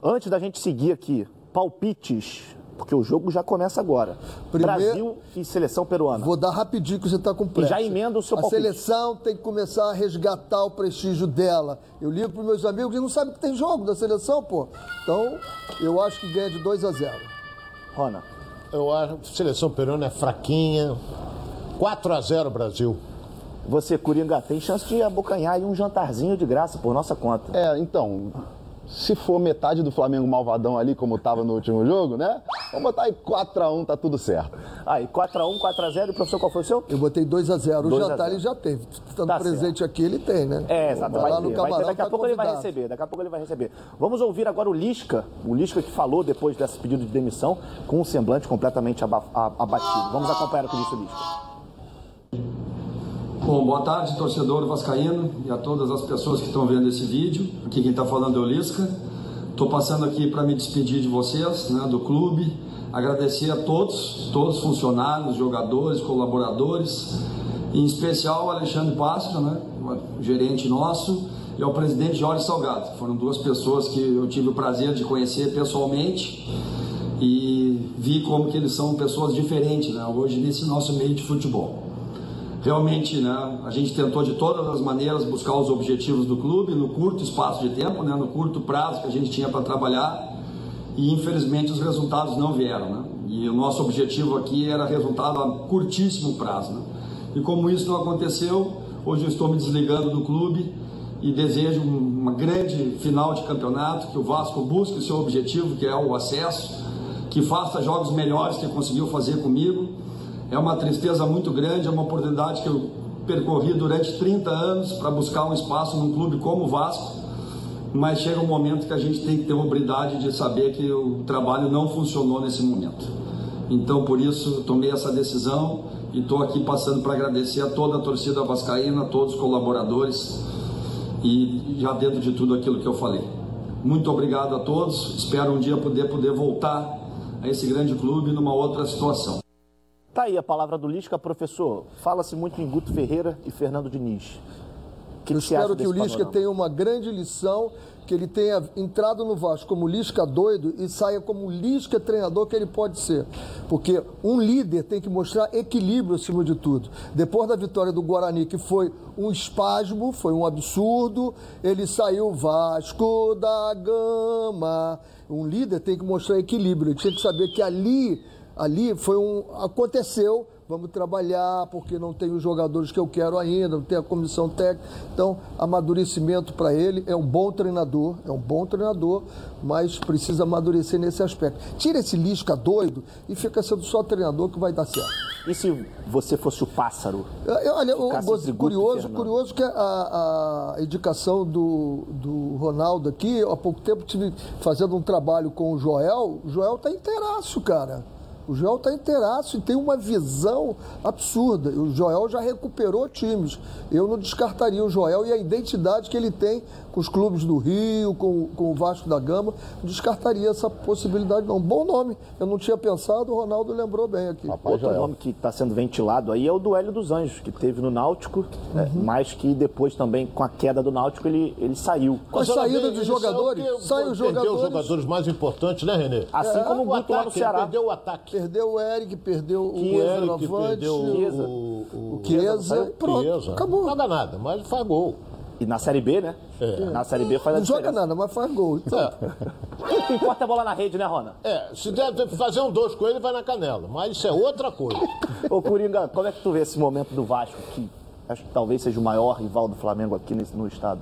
Antes da gente seguir aqui, palpites, porque o jogo já começa agora. Primeiro- Brasil e seleção peruana. Vou dar rapidinho que você está com pressa. E já emenda o seu A palpite. seleção tem que começar a resgatar o prestígio dela. Eu ligo para meus amigos e não sabem que tem jogo da seleção, pô. Então, eu acho que ganha de 2 a 0. Rona. Eu acho que a seleção peruana é fraquinha. 4 a 0 Brasil. Você, Coringa, tem chance de abocanhar aí um jantarzinho de graça por nossa conta. É, então, se for metade do Flamengo malvadão ali, como estava no último jogo, né? Vamos botar aí 4x1, tá tudo certo. Aí, 4x1, 4x0. E professor, qual foi o seu? Eu botei 2x0. O 2 a jantar 0. ele já teve. Estando Tá presente aqui, ele tem, né? É, exato. Vai lá no ter, vai ter. camarão, Daqui a tá pouco ele vai convidado. receber. Daqui a pouco ele vai receber. Vamos ouvir agora o Lisca. O Lisca que falou depois desse pedido de demissão com um semblante completamente abatido. Vamos acompanhar o que disse o Lisca. Bom, boa tarde, torcedor vascaíno e a todas as pessoas que estão vendo esse vídeo. Aqui quem está falando é o Lisca. Estou passando aqui para me despedir de vocês, né, do clube, agradecer a todos, todos os funcionários, jogadores, colaboradores, em especial ao Alexandre Pastro, né, gerente nosso, e ao presidente Jorge Salgado. Foram duas pessoas que eu tive o prazer de conhecer pessoalmente e vi como que eles são pessoas diferentes né, hoje nesse nosso meio de futebol. Realmente, né, a gente tentou de todas as maneiras buscar os objetivos do clube no curto espaço de tempo, né, no curto prazo que a gente tinha para trabalhar e infelizmente os resultados não vieram. Né? E o nosso objetivo aqui era resultado a curtíssimo prazo. Né? E como isso não aconteceu, hoje eu estou me desligando do clube e desejo um- uma grande final de campeonato, que o Vasco busque o seu objetivo, que é o acesso, que faça jogos melhores que conseguiu fazer comigo. É uma tristeza muito grande, é uma oportunidade que eu percorri durante 30 anos para buscar um espaço num clube como o Vasco, mas chega um momento que a gente tem que ter hombridade de saber que o trabalho não funcionou nesse momento. Então, por isso, tomei essa decisão e estou aqui passando para agradecer a toda a torcida vascaína, a todos os colaboradores e já dentro de tudo aquilo que eu falei. Muito obrigado a todos, espero um dia poder, poder voltar a esse grande clube numa outra situação. Tá aí a palavra do Lisca, professor. Fala-se muito em Guto Ferreira e Fernando Diniz. Que Eu espero que o Lisca panorama? tenha uma grande lição, que ele tenha entrado no Vasco como Lisca doido e saia como Lisca treinador que ele pode ser. Porque um líder tem que mostrar equilíbrio acima de tudo. Depois da vitória do Guarani, que foi um espasmo, foi um absurdo, ele saiu Vasco da Gama. Um líder tem que mostrar equilíbrio, ele tinha que saber que ali, ali foi um. aconteceu vamos trabalhar, porque não tem os jogadores que eu quero ainda, não tem a comissão técnica. Então, amadurecimento para ele, é um bom treinador, é um bom treinador, mas precisa amadurecer nesse aspecto. Tira esse Lisca doido e fica sendo só treinador que vai dar certo. E se você fosse o pássaro? Eu- Olha, o- curioso, curioso que a, a indicação do, do Ronaldo aqui, há pouco tempo tive fazendo um trabalho com o Joel, o Joel tá inteiraço, cara. O Joel tá inteiraço e tem uma visão absurda. O Joel já recuperou times. Eu não descartaria o Joel e a identidade que ele tem com os clubes do Rio, com, com o Vasco da Gama. Descartaria essa possibilidade, não. Bom nome. Eu não tinha pensado, o Ronaldo lembrou bem aqui. Outro nome que está sendo ventilado aí é o do Hélio dos Anjos, que teve no Náutico, né, Uhum. mas que depois também, com a queda do Náutico, ele, ele saiu. Com a saída de jogadores, sai os Perdeu jogadores. os jogadores mais importantes, né, Renê? Assim como o Guto lá no Ceará. Perdeu o ataque. Perdeu o Eric, perdeu o O Eric, perdeu o, Chiesa. o, o, o Chiesa, pronto, Chiesa. acabou. Não dá nada, mas faz gol. E na Série B, né? Na Série B faz a Não joga nada, mas faz gol. Então, O que importa é a bola na rede, né, Rona? É, se der fazer um dois com ele, vai na canela. Mas isso é outra coisa. Ô, Coringa, como é que tu vê esse momento do Vasco, que acho que talvez seja o maior rival do Flamengo aqui nesse, no estado?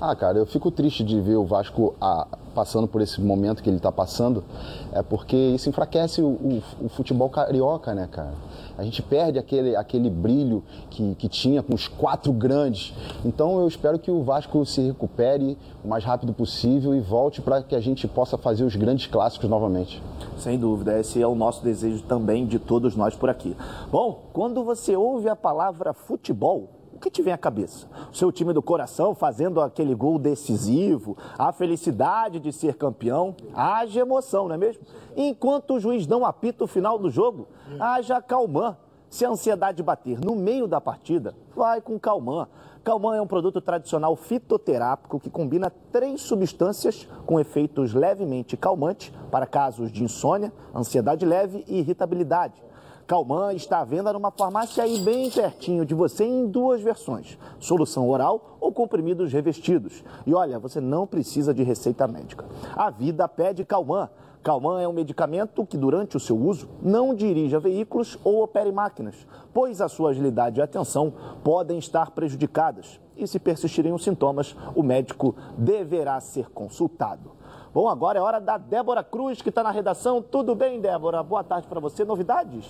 Ah, cara, eu fico triste de ver o Vasco ah, passando por esse momento que ele está passando, é porque isso enfraquece o, o- o futebol carioca, né, cara? A gente perde aquele, aquele brilho que, que tinha com os quatro grandes. Então eu espero que o Vasco se recupere o mais rápido possível e volte para que a gente possa fazer os grandes clássicos novamente. Sem dúvida, esse é o nosso desejo também de todos nós por aqui. Bom, quando você ouve a palavra futebol, o que te vem à cabeça? O seu time do coração fazendo aquele gol decisivo, a felicidade de ser campeão, haja emoção, não é mesmo? Enquanto o juiz não apita o final do jogo, haja calmã. Se a ansiedade bater no meio da partida, vai com Calmã. Calmã é um produto tradicional fitoterápico que combina três substâncias com efeitos levemente calmantes para casos de insônia, ansiedade leve e irritabilidade. Calmã está à venda numa farmácia aí bem pertinho de você em duas versões: solução oral ou comprimidos revestidos. E olha, você não precisa de receita médica. A vida pede Calmã. Calmã é um medicamento que, durante o seu uso, não dirija veículos ou opere máquinas, pois a sua agilidade e atenção podem estar prejudicadas. E se persistirem os sintomas, o médico deverá ser consultado. Bom, agora é hora da Débora Cruz, que está na redação. Tudo bem, Débora? Boa tarde para você. Novidades?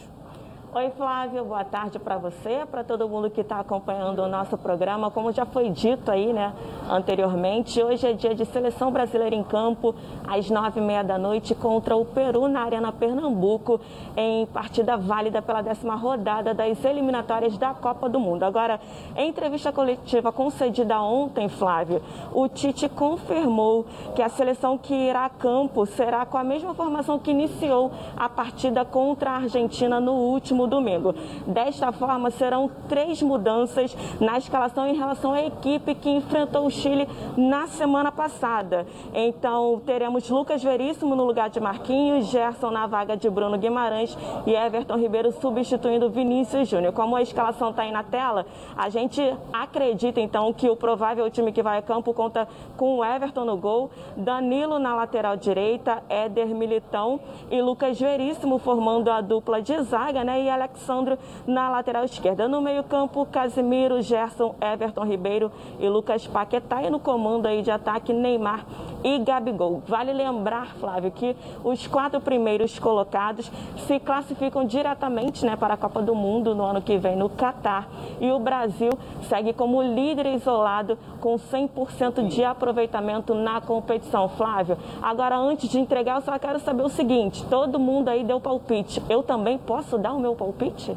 Oi, Flávio, boa tarde para você, para todo mundo que está acompanhando o nosso programa. Como já foi dito aí, né, anteriormente, hoje é dia de seleção brasileira em campo, às nove e meia da noite, contra o Peru na Arena Pernambuco, em partida válida pela décima rodada das eliminatórias da Copa do Mundo. Agora, em entrevista coletiva concedida ontem, Flávio, o Tite confirmou que a seleção que irá a campo será com a mesma formação que iniciou a partida contra a Argentina no último domingo. Desta forma, serão três mudanças na escalação em relação à equipe que enfrentou o Chile na semana passada. Então, teremos Lucas Veríssimo no lugar de Marquinhos, Gerson na vaga de Bruno Guimarães e Everton Ribeiro substituindo Vinícius Júnior. Como a escalação está aí na tela, a gente acredita então que o provável time que vai a campo conta com o Everton no gol, Danilo na lateral direita, Éder Militão e Lucas Veríssimo formando a dupla de zaga, né? E Alexandro na lateral esquerda. No meio-campo, Casimiro, Gerson, Everton Ribeiro e Lucas Paquetá. E no comando aí de ataque, Neymar e Gabigol. Vale lembrar, Flávio, que os quatro primeiros colocados se classificam diretamente né, para a Copa do Mundo no ano que vem no Catar. E o Brasil segue como líder isolado com 100% de aproveitamento na competição. Flávio, agora antes de entregar, eu só quero saber o seguinte: todo mundo aí deu palpite. Eu também posso dar o meu palpite?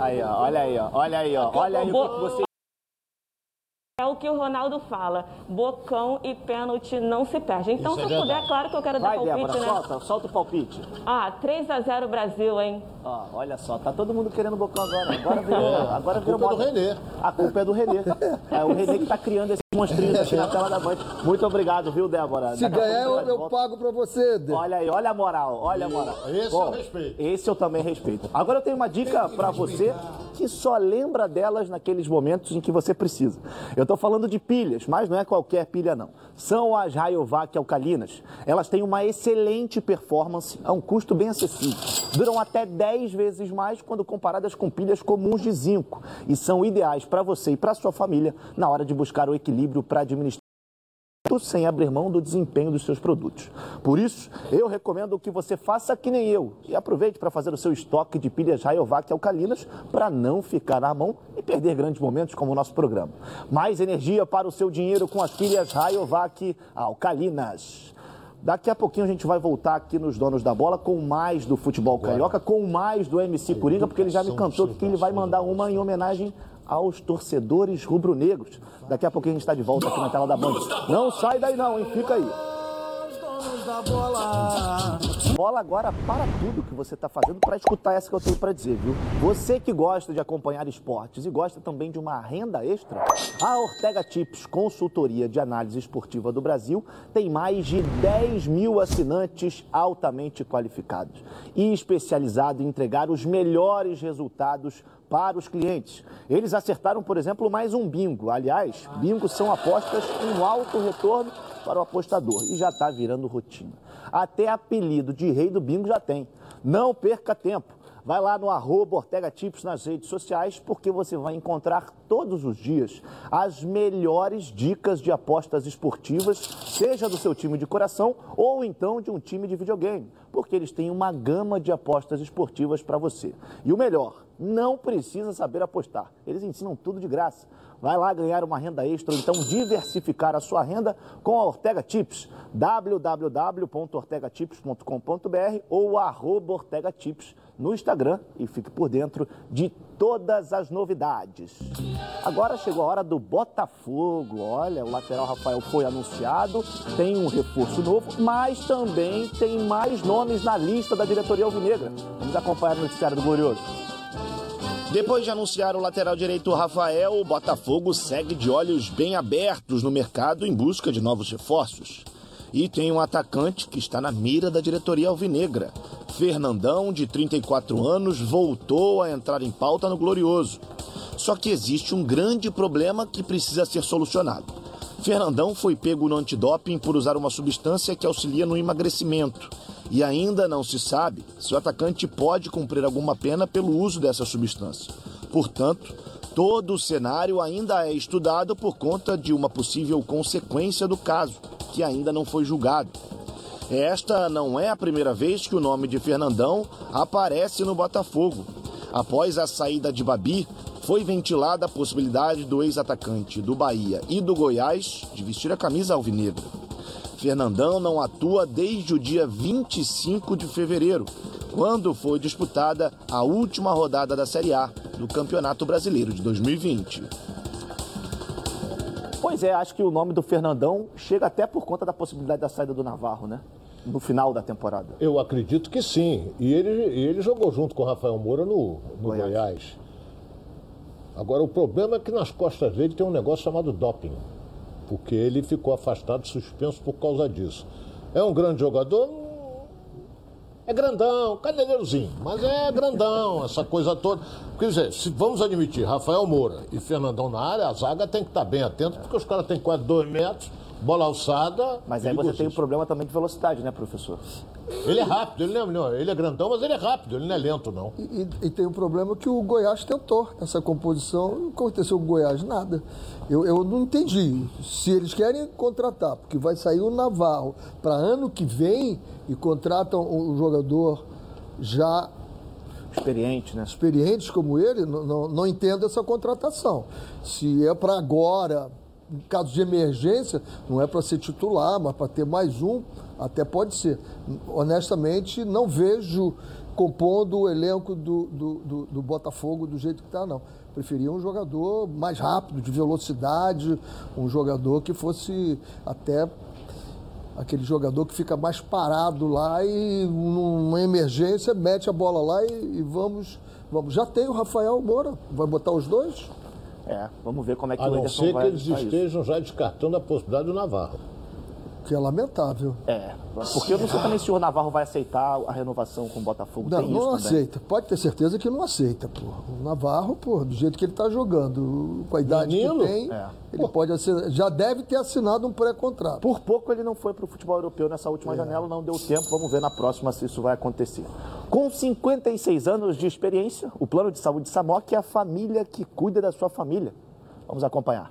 Aí, ó, olha aí, ó, olha aí, ó, olha aí o que você. É o que o Ronaldo fala, bocão e pênalti não se perde. Então, Isso é se eu puder, claro que eu quero Vai, dar palpite, Débora, né? solta, solta o palpite. Ah, 3 a 0 Brasil, hein? Ó, olha só, tá todo mundo querendo bocão agora. Agora virou, É, agora a virou culpa é do. Renê. A culpa é do Renê. É o Renê que tá criando esses monstrinhos aqui na tela da Band. Muito obrigado, viu, Débora? Se Daqui ganhar, eu, eu pago pra você, Dê. Olha aí, olha a moral, olha a moral. Esse Bom, eu respeito. Esse eu também respeito. Agora eu tenho uma dica pra você que só lembra delas naqueles momentos em que você precisa. Eu tô falando de pilhas, mas não é qualquer pilha não. São as Rayovac alcalinas. Elas têm uma excelente performance a um custo bem acessível. Duram até 10 vezes mais quando comparadas com pilhas comuns de zinco e são ideais para você e para sua família na hora de buscar o equilíbrio para administrar sem abrir mão do desempenho dos seus produtos. Por isso, eu recomendo que você faça que nem eu e aproveite para fazer o seu estoque de pilhas Rayovac alcalinas para não ficar na mão e perder grandes momentos como o nosso programa. Mais energia para o seu dinheiro com as pilhas Rayovac alcalinas. Daqui a pouquinho a gente vai voltar aqui nos Donos da Bola com mais do futebol carioca, com mais do MC Coringa, porque ele já me cantou que ele vai mandar uma em homenagem aos torcedores rubro-negros. Daqui a pouquinho a gente está de volta aqui na tela da Band. Não sai daí não, hein? Fica aí. Bola agora para tudo que você está fazendo para escutar essa que eu tenho para dizer, viu? Você que gosta de acompanhar esportes e gosta também de uma renda extra, a Ortega Tips, consultoria de análise esportiva do Brasil, tem mais de 10 mil assinantes altamente qualificados e especializado em entregar os melhores resultados para os clientes. Eles acertaram, por exemplo, mais um bingo. Aliás, bingos são apostas com alto retorno para o apostador e já está virando rotina. Até apelido de rei do bingo já tem. Não perca tempo. Vai lá no arroba Ortega Tips nas redes sociais, porque você vai encontrar todos os dias as melhores dicas de apostas esportivas, seja do seu time de coração ou então de um time de videogame, porque eles têm uma gama de apostas esportivas para você. E o melhor, não precisa saber apostar. Eles ensinam tudo de graça. Vai lá ganhar uma renda extra ou então diversificar a sua renda com a Ortega Tips. www.ortegatips.com.br ou arroba Ortega Tips no Instagram e fique por dentro de todas as novidades. Agora chegou a hora do Botafogo. Olha, o lateral Rafael foi anunciado, tem um reforço novo, mas também tem mais nomes na lista da diretoria alvinegra. Vamos acompanhar o noticiário do Glorioso. Depois de anunciar o lateral direito Rafael, o Botafogo segue de olhos bem abertos no mercado em busca de novos reforços. E tem um atacante que está na mira da diretoria alvinegra. Fernandão, de 34 anos, voltou a entrar em pauta no Glorioso. Só que existe um grande problema que precisa ser solucionado. Fernandão foi pego no antidoping por usar uma substância que auxilia no emagrecimento. E ainda não se sabe se o atacante pode cumprir alguma pena pelo uso dessa substância. Portanto, todo o cenário ainda é estudado por conta de uma possível consequência do caso, que ainda não foi julgado. Esta não é a primeira vez que o nome de Fernandão aparece no Botafogo. Após a saída de Babi, foi ventilada a possibilidade do ex-atacante do Bahia e do Goiás de vestir a camisa alvinegra. Fernandão não atua desde o dia 25 de fevereiro, quando foi disputada a última rodada da Série A do Campeonato Brasileiro de 2020. Pois é, acho que o nome do Fernandão chega até por conta da possibilidade da saída do Navarro, né? No final da temporada. Eu acredito que sim. E ele, ele jogou junto com o Rafael Moura no, no Goiás. Goiás. Agora, o problema é que nas costas dele tem um negócio chamado doping. Porque ele ficou afastado, suspenso por causa disso. É um grande jogador? É grandão, caneleirozinho, mas é grandão, essa coisa toda. Quer dizer, se vamos admitir, Rafael Moura e Fernandão na área, a zaga tem que estar bem atento, porque os caras têm quase dois metros, bola alçada. Mas aí você tem o um problema também de velocidade, né, professor? Ele é rápido, ele, não, é, ele é grandão, mas ele é rápido, ele não é lento, não. E, e tem um problema que o Goiás tentou essa composição, não aconteceu com o Goiás nada. Eu, eu não entendi. Se eles querem contratar, porque vai sair o Navarro para ano que vem e contratam um jogador já experiente, né? Experientes como ele, não, não, não entendo essa contratação. Se é para agora, em caso de emergência, não é para ser titular, mas para ter mais um, até pode ser. Honestamente, não vejo compondo o elenco do, do, do, do Botafogo do jeito que está, não. Preferia um jogador mais rápido, de velocidade, um jogador que fosse até aquele jogador que fica mais parado lá e numa emergência mete a bola lá e, e, vamos, vamos. Já tem o Rafael Moura, vai botar os dois? É, vamos ver como é que a o Ederson vai... A não ser que eles estejam isso. já descartando a possibilidade do Navarro que é lamentável. É, porque eu não sei também se o Navarro vai aceitar a renovação com o Botafogo. Não, Tem não isso aceita. Também. Pode ter certeza que não aceita, pô. O Navarro, pô, do jeito que ele está jogando, com a idade Menino? que tem, é. ele pô. pode assinar, já deve ter assinado um pré-contrato. Por pouco ele não foi para o futebol europeu nessa última é. janela, não deu tempo. Vamos ver na próxima se isso vai acontecer. Com 56 anos de experiência, o plano de saúde Samok é a família que cuida da sua família. Vamos acompanhar.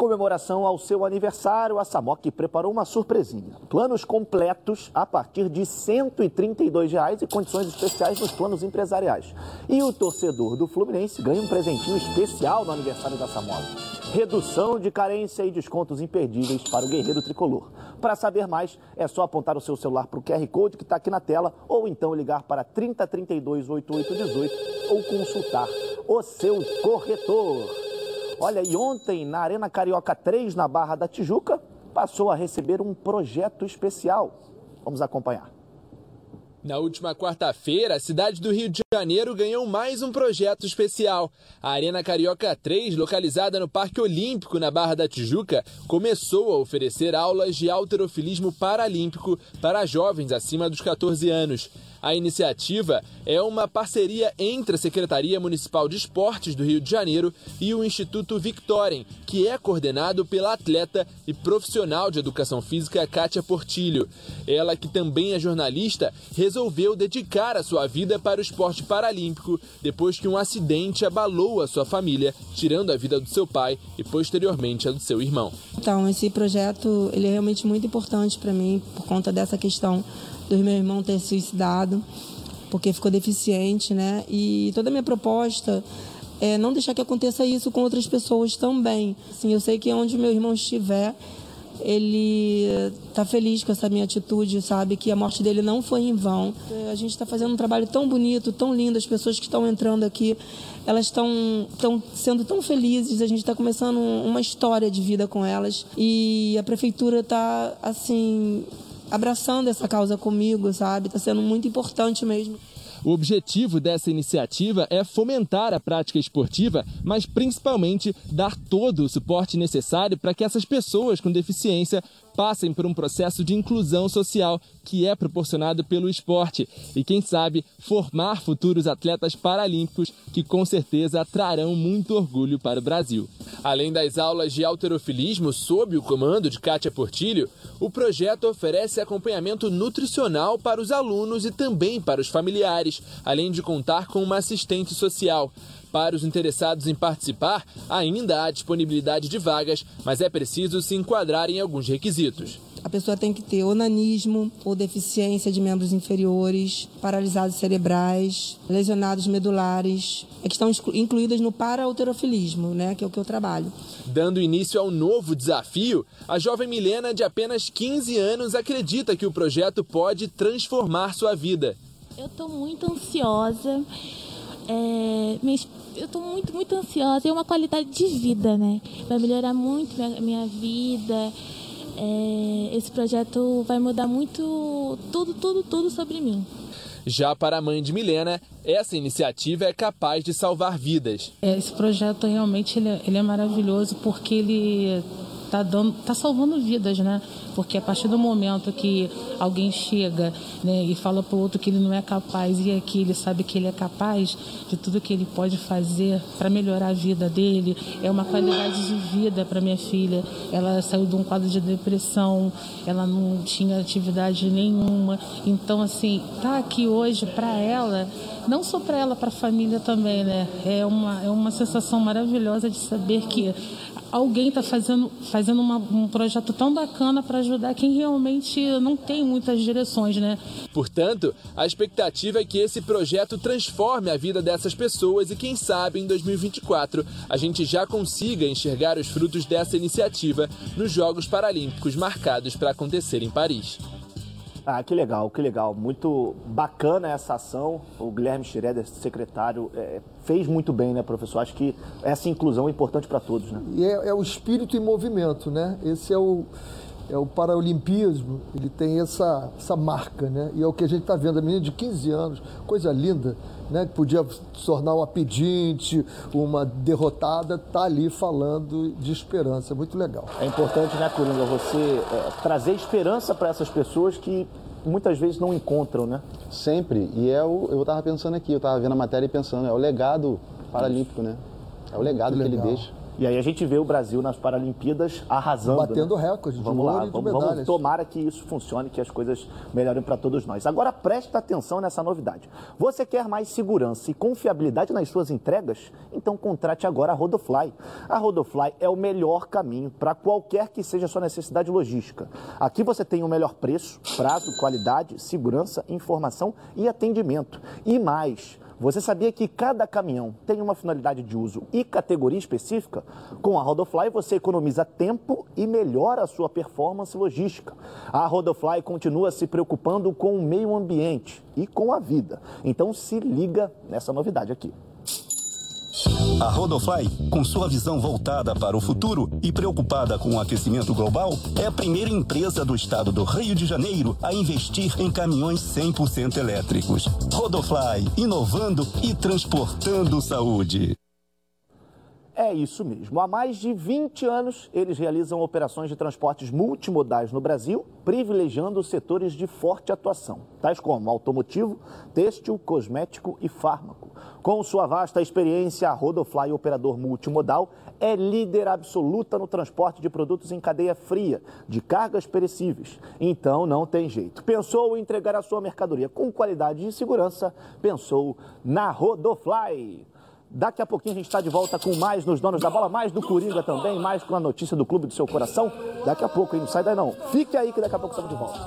Comemoração ao seu aniversário, a Samok preparou uma surpresinha. Planos completos a partir de 132 reais e condições especiais nos planos empresariais. E o torcedor do Fluminense ganha um presentinho especial no aniversário da Samok. Redução de carência e descontos imperdíveis para o guerreiro tricolor. Para saber mais, é só apontar o seu celular para o QR Code que está aqui na tela ou então ligar para 3032 8818 ou consultar o seu corretor. Olha, e ontem, na Arena Carioca 3, na Barra da Tijuca, passou a receber um projeto especial. Vamos acompanhar. Na última quarta-feira, a cidade do Rio de Janeiro ganhou mais um projeto especial. A Arena Carioca 3, localizada no Parque Olímpico, na Barra da Tijuca, começou a oferecer aulas de alterofilismo paralímpico para jovens acima dos 14 anos. A iniciativa é uma parceria entre a Secretaria Municipal de Esportes do Rio de Janeiro e o Instituto Victorem, que é coordenado pela atleta e profissional de educação física Kátia Portilho. Ela, que também é jornalista, resolveu dedicar a sua vida para o esporte paralímpico depois que um acidente abalou a sua família, tirando a vida do seu pai e posteriormente a do seu irmão. Então, esse projeto ele é realmente muito importante para mim por conta dessa questão do meu irmão ter suicidado, porque ficou deficiente, né? E toda a minha proposta é não deixar que aconteça isso com outras pessoas também. Assim, eu sei que onde meu irmão estiver, ele está feliz com essa minha atitude, sabe? Que a morte dele não foi em vão. A gente está fazendo um trabalho tão bonito, tão lindo, as pessoas que estão entrando aqui, elas estão sendo tão felizes, a gente está começando uma história de vida com elas e a prefeitura está, assim, abraçando essa causa comigo, sabe? Está sendo muito importante mesmo. O objetivo dessa iniciativa é fomentar a prática esportiva, mas principalmente dar todo o suporte necessário para que essas pessoas com deficiência passem por um processo de inclusão social que é proporcionado pelo esporte e, quem sabe, formar futuros atletas paralímpicos que com certeza trarão muito orgulho para o Brasil. Além das aulas de alterofilismo sob o comando de Kátia Portilho, o projeto oferece acompanhamento nutricional para os alunos e também para os familiares, além de contar com uma assistente social. Para os interessados em participar, ainda há disponibilidade de vagas, mas é preciso se enquadrar em alguns requisitos. A pessoa tem que ter onanismo ou deficiência de membros inferiores, paralisados cerebrais, lesionados medulares, é que estão incluídas no parauterofilismo, né, que é o que eu trabalho. Dando início ao novo desafio, a jovem Milena, de apenas 15 anos, acredita que o projeto pode transformar sua vida. Eu estou muito ansiosa. É, eu estou muito, muito ansiosa. É uma qualidade de vida, né? Vai melhorar muito minha, minha vida. É, esse projeto vai mudar muito tudo, tudo, tudo sobre mim. Já para a mãe de Milena, essa iniciativa é capaz de salvar vidas. É, esse projeto realmente ele é, ele é maravilhoso porque ele está dando, tá salvando vidas, né? Porque a partir do momento que alguém chega né, e fala para o outro que ele não é capaz e aqui ele sabe que ele é capaz de tudo que ele pode fazer para melhorar a vida dele, é uma qualidade de vida para minha filha. Ela saiu de um quadro de depressão, ela não tinha atividade nenhuma. Então, assim, tá aqui hoje para ela, não só para ela, para a família também, né? É uma, é uma sensação maravilhosa de saber que alguém está fazendo, fazendo uma, um projeto tão bacana para ajudar quem realmente não tem muitas direções, né? Portanto, a expectativa é que esse projeto transforme a vida dessas pessoas e quem sabe em 2024 a gente já consiga enxergar os frutos dessa iniciativa nos Jogos Paralímpicos marcados para acontecer em Paris. Ah, que legal, que legal. Muito bacana essa ação. O Guilherme Schroeder, secretário, é, fez muito bem, né, professor? Acho que essa inclusão é importante para todos, né? E é, é, o espírito em movimento, né? Esse é o, é o paralimpismo, ele tem essa, essa marca, né? E é o que a gente está vendo, a menina de 15 anos, coisa linda, né? Que podia se tornar uma pedinte, uma derrotada, tá ali falando de esperança, muito legal. É importante, né, Coringa, você é, trazer esperança para essas pessoas que muitas vezes não encontram, né? Sempre. E é o, eu estava pensando aqui, eu estava vendo a matéria e pensando, é o legado paralímpico, né? É o legado que ele deixa. E aí a gente vê o Brasil nas Paralimpíadas arrasando. Batendo né? recorde de vamos lá, e de vamos, medalhas. vamos tomara que isso funcione, que as coisas melhorem para todos nós. Agora presta atenção nessa novidade. Você quer mais segurança e confiabilidade nas suas entregas? Então contrate agora a Rodofly. A Rodofly é o melhor caminho para qualquer que seja a sua necessidade logística. Aqui você tem o melhor preço, prazo, qualidade, segurança, informação e atendimento. E mais. Você sabia que cada caminhão tem uma finalidade de uso e categoria específica? Com a Rodofly você economiza tempo e melhora a sua performance logística. A Rodofly continua se preocupando com o meio ambiente e com a vida. Então se liga nessa novidade aqui. A Rodofly, com sua visão voltada para o futuro e preocupada com o aquecimento global, é a primeira empresa do estado do Rio de Janeiro a investir em caminhões 100% elétricos. Rodofly, inovando e transportando saúde. É isso mesmo. Há mais de 20 anos, eles realizam operações de transportes multimodais no Brasil, privilegiando setores de forte atuação, tais como automotivo, têxtil, cosmético e fármaco. Com sua vasta experiência, a Rodofly, operador multimodal, é líder absoluta no transporte de produtos em cadeia fria, de cargas perecíveis. Então não tem jeito. Pensou em entregar a sua mercadoria com qualidade e segurança? Pensou na Rodofly. Daqui a pouquinho a gente está de volta com mais nos Donos da Bola, mais do Coringa também, mais com a notícia do Clube do Seu Coração. Daqui a pouco, hein? Não sai daí não. Fique aí que daqui a pouco estamos de volta.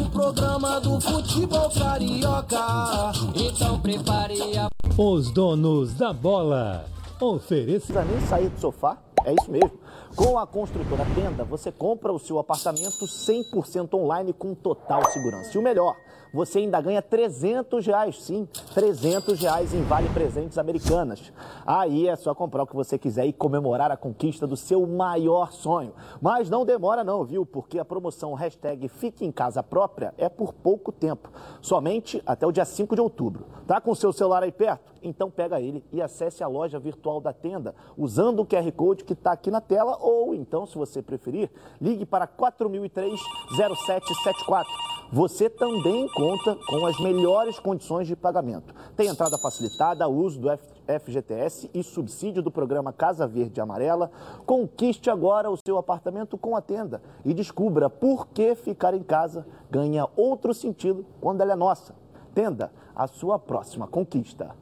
O programa do futebol carioca. Então prepare a. Os Donos da Bola. Ofereça. Não precisa nem sair do sofá, é isso mesmo. Com a construtora Tenda, você compra o seu apartamento 100% online com total segurança. E o melhor, você ainda ganha 300 reais, sim, 300 reais em Vale Presentes Americanas. Aí é só comprar o que você quiser e comemorar a conquista do seu maior sonho. Mas não demora não, viu? Porque a promoção hashtag Fique em Casa Própria é por pouco tempo, somente até o dia 5 de outubro. Tá com o seu celular aí perto? Então pega ele e acesse a loja virtual da tenda usando o QR Code que está aqui na tela ou então, se você preferir, ligue para 4003-0774. Você também conta com as melhores condições de pagamento. Tem entrada facilitada, uso do FGTS e subsídio do programa Casa Verde Amarela. Conquiste agora o seu apartamento com a tenda e descubra por que ficar em casa ganha outro sentido quando ela é nossa. Tenda, a sua próxima conquista.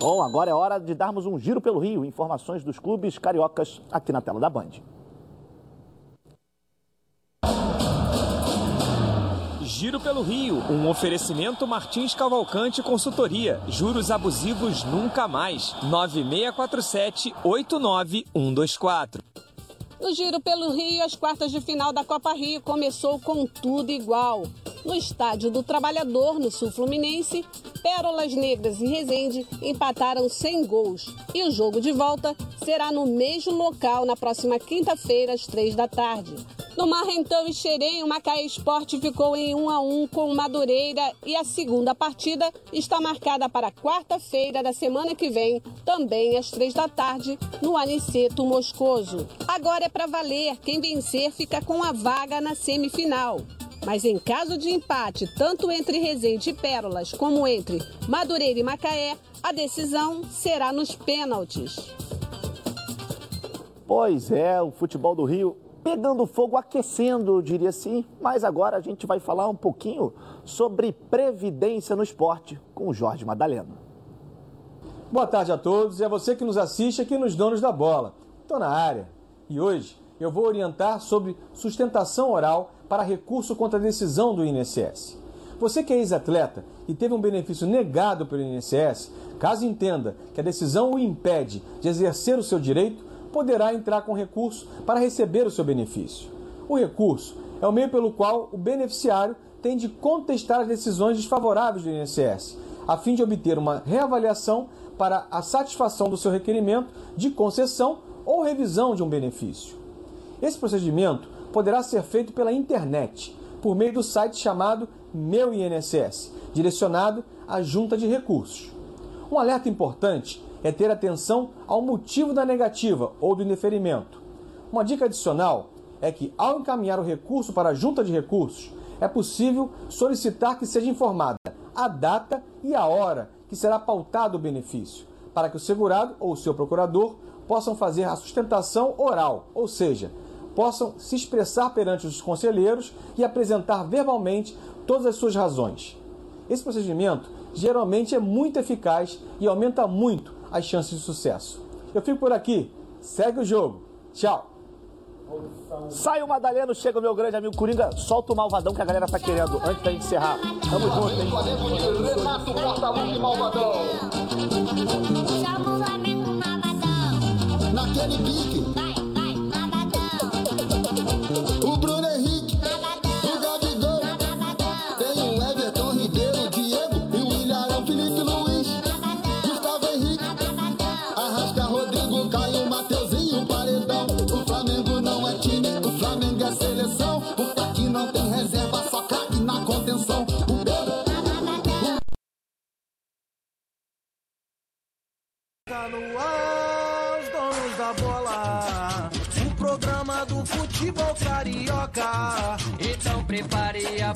Bom, agora é hora de darmos um giro pelo Rio. Informações dos clubes cariocas aqui na tela da Band. Giro pelo Rio, um oferecimento Martins Cavalcante Consultoria. Juros abusivos nunca mais. 9647-89124. No Giro pelo Rio, as quartas de final da Copa Rio começou com tudo igual. No Estádio do Trabalhador, no Sul Fluminense, Pérolas Negras e Resende empataram sem gols. E o jogo de volta será no mesmo local na próxima quinta-feira, às três da tarde. No Marrentão e Xerém, o Macaé Esporte ficou em 1 a 1 com o Madureira e a segunda partida está marcada para quarta-feira da semana que vem, também às três da tarde, no Aniceto Moscoso. Agora é para valer, quem vencer fica com a vaga na semifinal. Mas em caso de empate, tanto entre Resende e Pérolas como entre Madureira e Macaé, a decisão será nos pênaltis. Pois é, o futebol do Rio pegando fogo, aquecendo, eu diria assim. Mas agora a gente vai falar um pouquinho sobre previdência no esporte com o Jorge Madaleno. Boa tarde a todos e a você que nos assiste aqui nos Donos da Bola. Estou na área e hoje eu vou orientar sobre sustentação oral para recurso contra a decisão do INSS. Você que é ex-atleta e teve um benefício negado pelo INSS, caso entenda que a decisão o impede de exercer o seu direito, poderá entrar com recurso para receber o seu benefício. O recurso é o meio pelo qual o beneficiário tem de contestar as decisões desfavoráveis do INSS, a fim de obter uma reavaliação para a satisfação do seu requerimento de concessão ou revisão de um benefício. Esse procedimento poderá ser feito pela internet, por meio do site chamado Meu INSS, direcionado à Junta de Recursos. Um alerta importante é ter atenção ao motivo da negativa ou do indeferimento. Uma dica adicional é que, ao encaminhar o recurso para a Junta de Recursos, é possível solicitar que seja informada a data e a hora que será pautado o benefício, para que o segurado ou o seu procurador possam fazer a sustentação oral, ou seja, possam se expressar perante os conselheiros e apresentar verbalmente todas as suas razões. Esse procedimento geralmente é muito eficaz e aumenta muito as chances de sucesso. Eu fico por aqui. Segue o jogo. Tchau. Sai o Madaleno, chega o meu grande amigo Coringa, solta o malvadão que a galera tá querendo antes da gente encerrar. Tamo junto, hein? Renato Portaluppi Malvadão. Chama o Flamengo malvadão. Naquele pique. Tá no ar, os donos da bola. O programa do futebol carioca. Então prepare a